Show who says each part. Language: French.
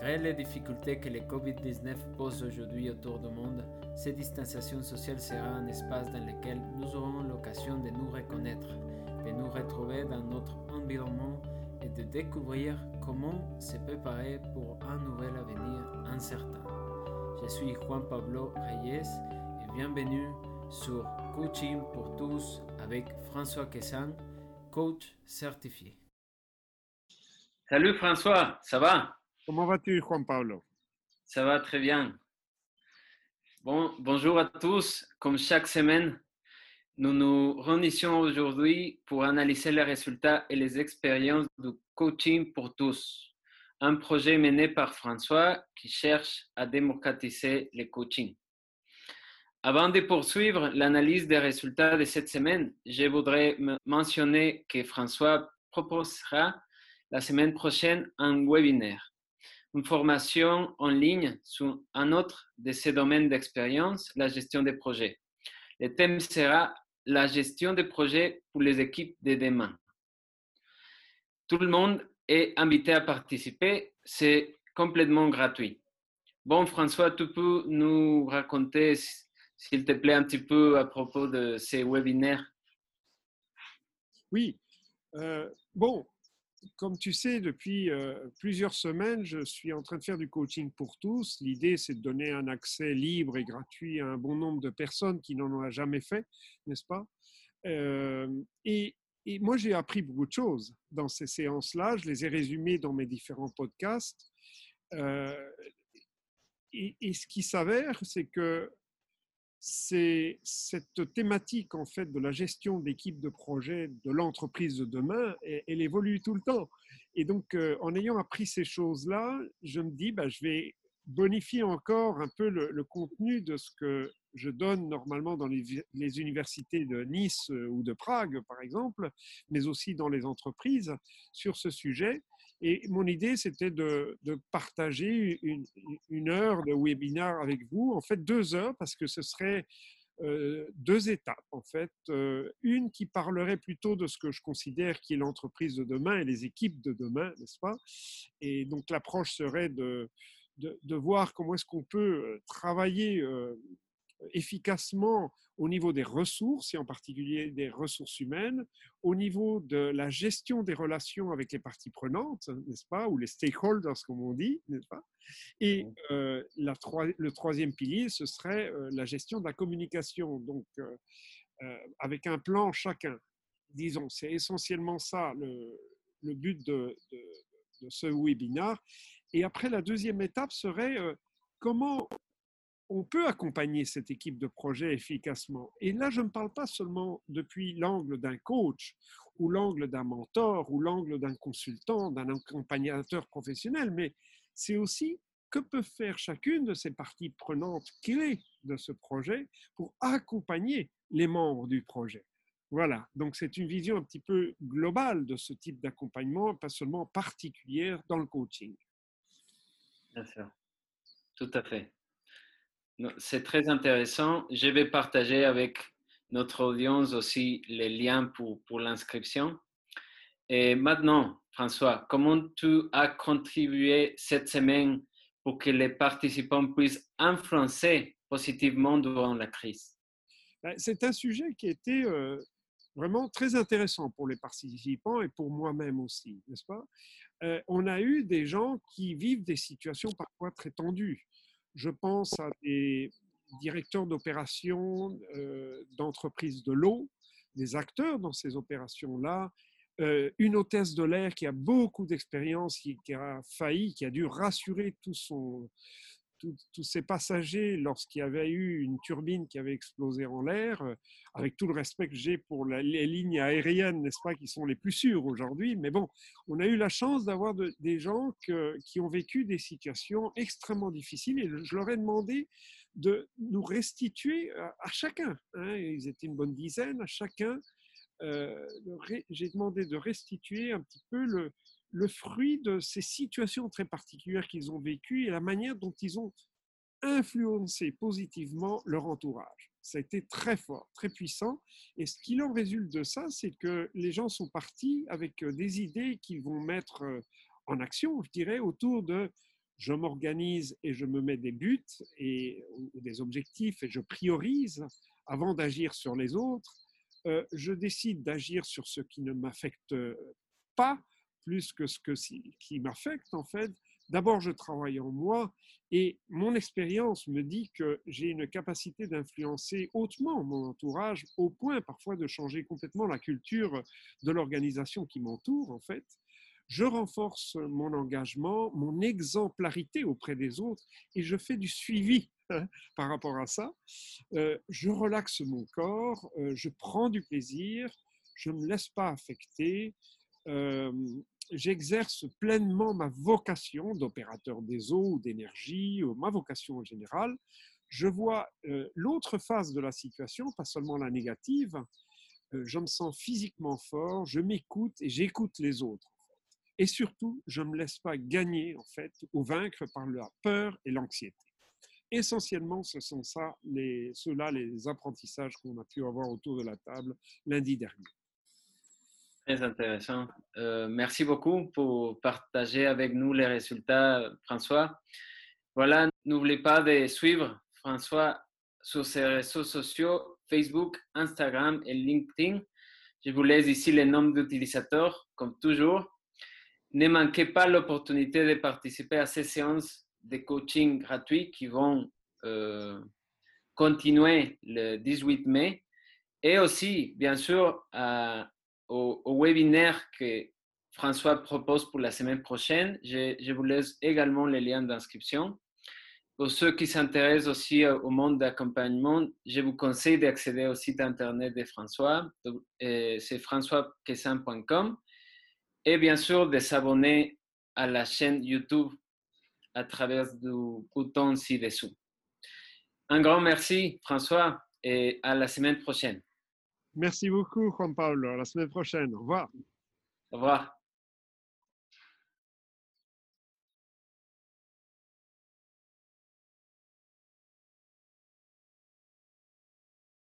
Speaker 1: Malgré les difficultés que le Covid-19 pose aujourd'hui autour du monde, cette distanciation sociale sera un espace dans lequel nous aurons l'occasion de nous reconnaître, de nous retrouver dans notre environnement et de découvrir comment se préparer pour un nouvel avenir incertain. Je suis Juan Pablo Reyes et bienvenue sur Coaching pour tous avec François Quessan, coach certifié.
Speaker 2: Salut François, ça va?
Speaker 3: Comment vas-tu Juan Pablo?
Speaker 2: Ça va très bien. Bon, bonjour à tous. Comme chaque semaine, nous nous réunissons aujourd'hui pour analyser les résultats et les expériences du coaching pour tous, un projet mené par François qui cherche à démocratiser le coaching. Avant de poursuivre l'analyse des résultats de cette semaine, je voudrais mentionner que François proposera la semaine prochaine un webinaire, une formation en ligne sur un autre de ses domaines d'expérience, la gestion des projets. Le thème sera la gestion des projets pour les équipes de demain. Tout le monde est invité à participer, c'est complètement gratuit. Bon, François, tu peux nous raconter s'il te plaît, un petit peu à propos de ces webinaires?
Speaker 3: Oui. Euh, bon, comme tu sais, depuis euh, plusieurs semaines, je suis en train de faire du coaching pour tous. L'idée, c'est de donner un accès libre et gratuit à un bon nombre de personnes qui n'en ont jamais fait, n'est-ce pas? Euh, et, moi, j'ai appris beaucoup de choses dans ces séances-là. Je les ai résumées dans mes différents podcasts. Et, et, ce qui s'avère, c'est que cette thématique en fait de la gestion d'équipe de projet de l'entreprise de demain, elle, évolue tout le temps. Et donc, euh, en ayant appris ces choses-là, je me dis, bah, je vais bonifier encore un peu le, contenu de ce que je donne normalement dans les, les, universités de Nice euh, ou de Prague, par exemple, mais aussi dans les entreprises sur ce sujet. Et mon idée, c'était de, partager une, heure de webinaire avec vous, en fait deux heures, parce que ce serait euh, deux étapes, en fait. Euh, une qui parlerait plutôt de ce que je considère qui est l'entreprise de demain et les équipes de demain, n'est-ce pas? Et donc l'approche serait de, de, voir comment est-ce qu'on peut euh, travailler efficacement au niveau des ressources, et en particulier des ressources humaines, au niveau de la gestion des relations avec les parties prenantes, n'est-ce pas, ou les stakeholders, comme on dit, n'est-ce pas Et euh, la, le troisième pilier, ce serait euh, la gestion de la communication, donc euh, avec un plan chacun. Disons, c'est essentiellement ça le, le but de, de, de, ce webinaire. Et après, la deuxième étape serait comment on peut accompagner cette équipe de projet efficacement. Et là, je ne parle pas seulement depuis l'angle d'un coach ou l'angle d'un mentor ou l'angle d'un consultant, d'un accompagnateur professionnel, mais c'est aussi que peut faire chacune de ces parties prenantes clés de ce projet pour accompagner les membres du projet. Voilà, donc c'est une vision un petit peu globale de ce type d'accompagnement, pas seulement particulière dans le coaching.
Speaker 2: Bien sûr, tout à fait. C'est très intéressant. Je vais partager avec notre audience aussi les liens pour, pour l'inscription. Et maintenant, François, comment tu as contribué cette semaine pour que les participants puissent influencer positivement durant la crise?
Speaker 3: Ben, C'est un sujet qui était euh, vraiment très intéressant pour les participants et pour moi-même aussi, n'est-ce pas? Euh, On a eu des gens qui vivent des situations parfois très tendues. Je pense à des directeurs d'opérations euh, d'entreprises de l'eau, des acteurs dans ces opérations-là, euh, une hôtesse de l'air qui a beaucoup d'expérience, qui, qui, a failli, qui a dû rassurer tout son, tous ces passagers lorsqu'il y avait eu une turbine qui avait explosé en l'air, euh, avec tout le respect que j'ai pour les lignes aériennes, n'est-ce pas, qui sont les plus sûres aujourd'hui. Mais bon, on a eu la chance d'avoir des gens qui ont vécu des situations extrêmement difficiles et je leur ai demandé de nous restituer à, chacun. Hein, ils étaient une bonne dizaine, à chacun. Euh, j'ai demandé de restituer un petit peu le, le fruit de ces situations très particulières qu'ils ont vécues et la manière dont ils ont influencé positivement leur entourage. Ça a été très fort, très puissant. Et ce qui en résulte de ça, c'est que les gens sont partis avec euh, des idées qu'ils vont mettre euh, en action, je dirais, autour de je m'organise et je me mets des buts et des objectifs et je priorise avant d'agir sur les autres, euh, je décide d'agir sur ce qui ne m'affecte pas plus que ce qui m'affecte en fait. D'abord, je travaille en moi et mon expérience me dit que j'ai une capacité d'influencer hautement mon entourage au point parfois de changer complètement la culture de l'organisation qui m'entoure en fait je renforce mon engagement, mon exemplarité auprès des autres et je fais du suivi hein, par rapport à ça. Euh, je relaxe mon corps, euh, je prends du plaisir, je ne me laisse pas affecter. Euh, j'exerce pleinement ma vocation d'opérateur des eaux ou d'énergie, ma vocation en général. Je vois l'autre face de la situation, pas seulement la négative. je me sens physiquement fort, je m'écoute et j'écoute les autres. Et surtout, je ne me laisse pas gagner, en fait, ou vaincre par la peur et l'anxiété. Essentiellement, ce sont ça, ceux-là les apprentissages qu'on a pu avoir autour de la table lundi dernier.
Speaker 2: Très intéressant. Euh, merci beaucoup pour partager avec nous les résultats, François. Voilà, n'oubliez pas de suivre François sur ses réseaux sociaux, Facebook, Instagram et LinkedIn. Je vous laisse ici les noms d'utilisateurs, comme toujours ne manquez pas l'opportunité de participer à ces séances de coaching gratuits qui vont euh, continuer le 18 mai et aussi, bien sûr, au, webinaire que François propose pour la semaine prochaine. Je, vous laisse également les liens d'inscription. Pour ceux qui s'intéressent aussi au monde d'accompagnement, je vous conseille d'accéder au site internet de François. Euh, c'est françoisquessin.com et bien sûr de s'abonner à la chaîne YouTube à travers du bouton ci-dessous. Un grand merci, François, et à la semaine prochaine.
Speaker 3: Merci beaucoup, Juan Pablo. À la semaine prochaine. Au revoir.
Speaker 2: Au revoir.